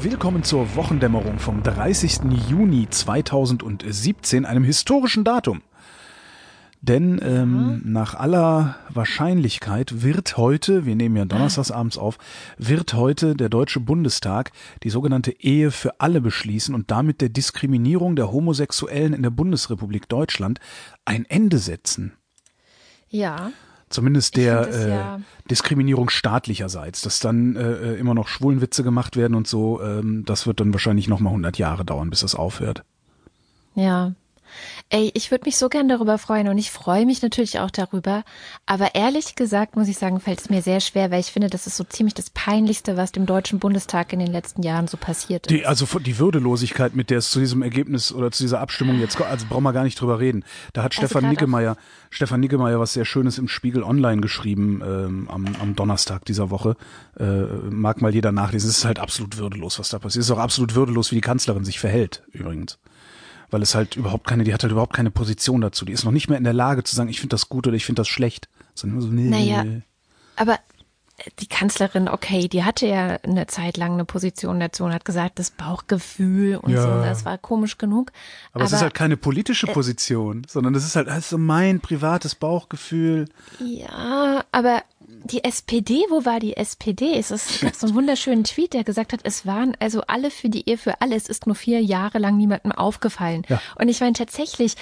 Willkommen zur Wochendämmerung vom 30. Juni 2017, einem historischen Datum. Denn ähm, nach aller Wahrscheinlichkeit wird heute, wir nehmen ja donnerstags abends auf, wird heute der Deutsche Bundestag die sogenannte Ehe für alle beschließen und damit der Diskriminierung der Homosexuellen in der Bundesrepublik Deutschland ein Ende setzen. Ja. Zumindest der das äh, ja- Diskriminierung staatlicherseits, dass dann äh, immer noch Schwulenwitze gemacht werden und so, ähm, das wird dann wahrscheinlich noch mal 100 Jahre dauern, bis das aufhört. Ja. Ey, ich würde mich so gern darüber freuen und ich freue mich natürlich auch darüber. Aber ehrlich gesagt, muss ich sagen, fällt es mir sehr schwer, weil ich finde, das ist so ziemlich das Peinlichste, was dem Deutschen Bundestag in den letzten Jahren so passiert ist. Die, also die Würdelosigkeit, mit der es zu diesem Ergebnis oder zu dieser Abstimmung jetzt kommt, also brauchen wir gar nicht drüber reden. Da hat Stefan grad Niggemeier, Stefan Niggemeier was sehr Schönes im Spiegel Online geschrieben ähm, am, am Donnerstag dieser Woche. Äh, mag mal jeder nachlesen. Es ist halt absolut würdelos, was da passiert. Es ist auch absolut würdelos, wie die Kanzlerin sich verhält, übrigens. Weil es halt überhaupt keine, die hat halt überhaupt keine Position dazu. Die ist noch nicht mehr in der Lage zu sagen, ich finde das gut oder ich finde das schlecht. Sondern immer so, nee. Naja. Aber äh, die Kanzlerin, okay, die hatte ja eine Zeit lang eine Position dazu und hat gesagt, das Bauchgefühl und Ja. so, das war komisch genug. Aber, es ist halt keine politische Position, sondern das ist halt also mein privates Bauchgefühl. Ja, aber die SPD, wo war die SPD? Es ist- so einen wunderschönen Tweet, der gesagt hat, es waren also alle für die Ehe für alle. Es ist nur vier Jahre lang niemandem aufgefallen. Ja. Und ich meine tatsächlich,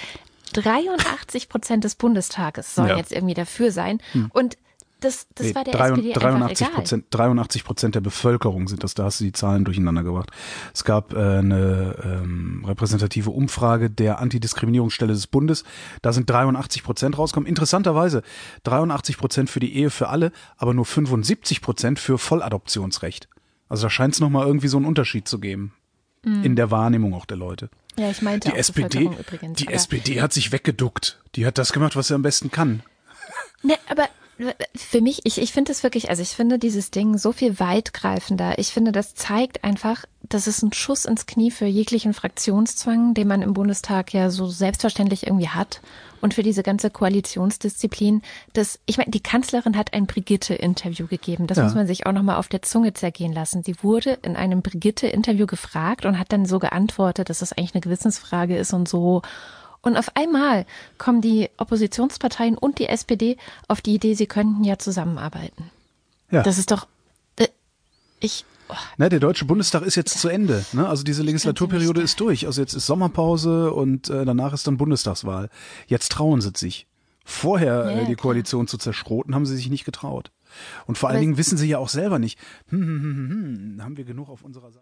83 Prozent des Bundestages sollen Ja. Hm. jetzt irgendwie dafür sein. Und das, das Nee, war der 83 SPD einfach 83 egal. Prozent, 83 Prozent der Bevölkerung sind das, da hast du die Zahlen durcheinander gebracht. Es gab äh, eine ähm, repräsentative Umfrage der Antidiskriminierungsstelle des Bundes. Da sind 83 Prozent rausgekommen. Interessanterweise 83 Prozent für die Ehe für alle, aber nur 75 Prozent für Volladoptionsrecht. Also da scheint es nochmal irgendwie so einen Unterschied zu geben. Mhm. In der Wahrnehmung auch der Leute. Ja, ich meinte Die auch SPD, übrigens. die SPD hat sich weggeduckt. Die hat das gemacht, was sie am besten kann. Ne, aber für mich, ich, ich finde es wirklich, also ich finde dieses Ding so viel weitgreifender. Ich finde, das zeigt einfach, das ist ein Schuss ins Knie für jeglichen Fraktionszwang, den man im Bundestag ja so selbstverständlich irgendwie hat. Und für diese ganze Koalitionsdisziplin, das, ich meine, die Kanzlerin hat ein Brigitte-Interview gegeben. Das Ja. muss man sich auch nochmal auf der Zunge zergehen lassen. Sie wurde in einem Brigitte-Interview gefragt und hat dann so geantwortet, dass das eigentlich eine Gewissensfrage ist und so. Und auf einmal kommen die Oppositionsparteien und die SPD auf die Idee, sie könnten ja zusammenarbeiten. Ja. Das ist doch, äh, ich, oh, Ne, der Deutsche Bundestag ist jetzt zu Ende. Ne? Also diese Legislaturperiode ist durch. Also jetzt ist Sommerpause und äh, danach ist dann Bundestagswahl. Jetzt trauen sie sich. Vorher Ja, äh, die. Koalition zu zerschroten, haben sie sich nicht getraut. Und vor allen Dingen wissen sie ja auch selber nicht, hm, hm, hm, hm, hm, haben wir genug auf unserer Seite.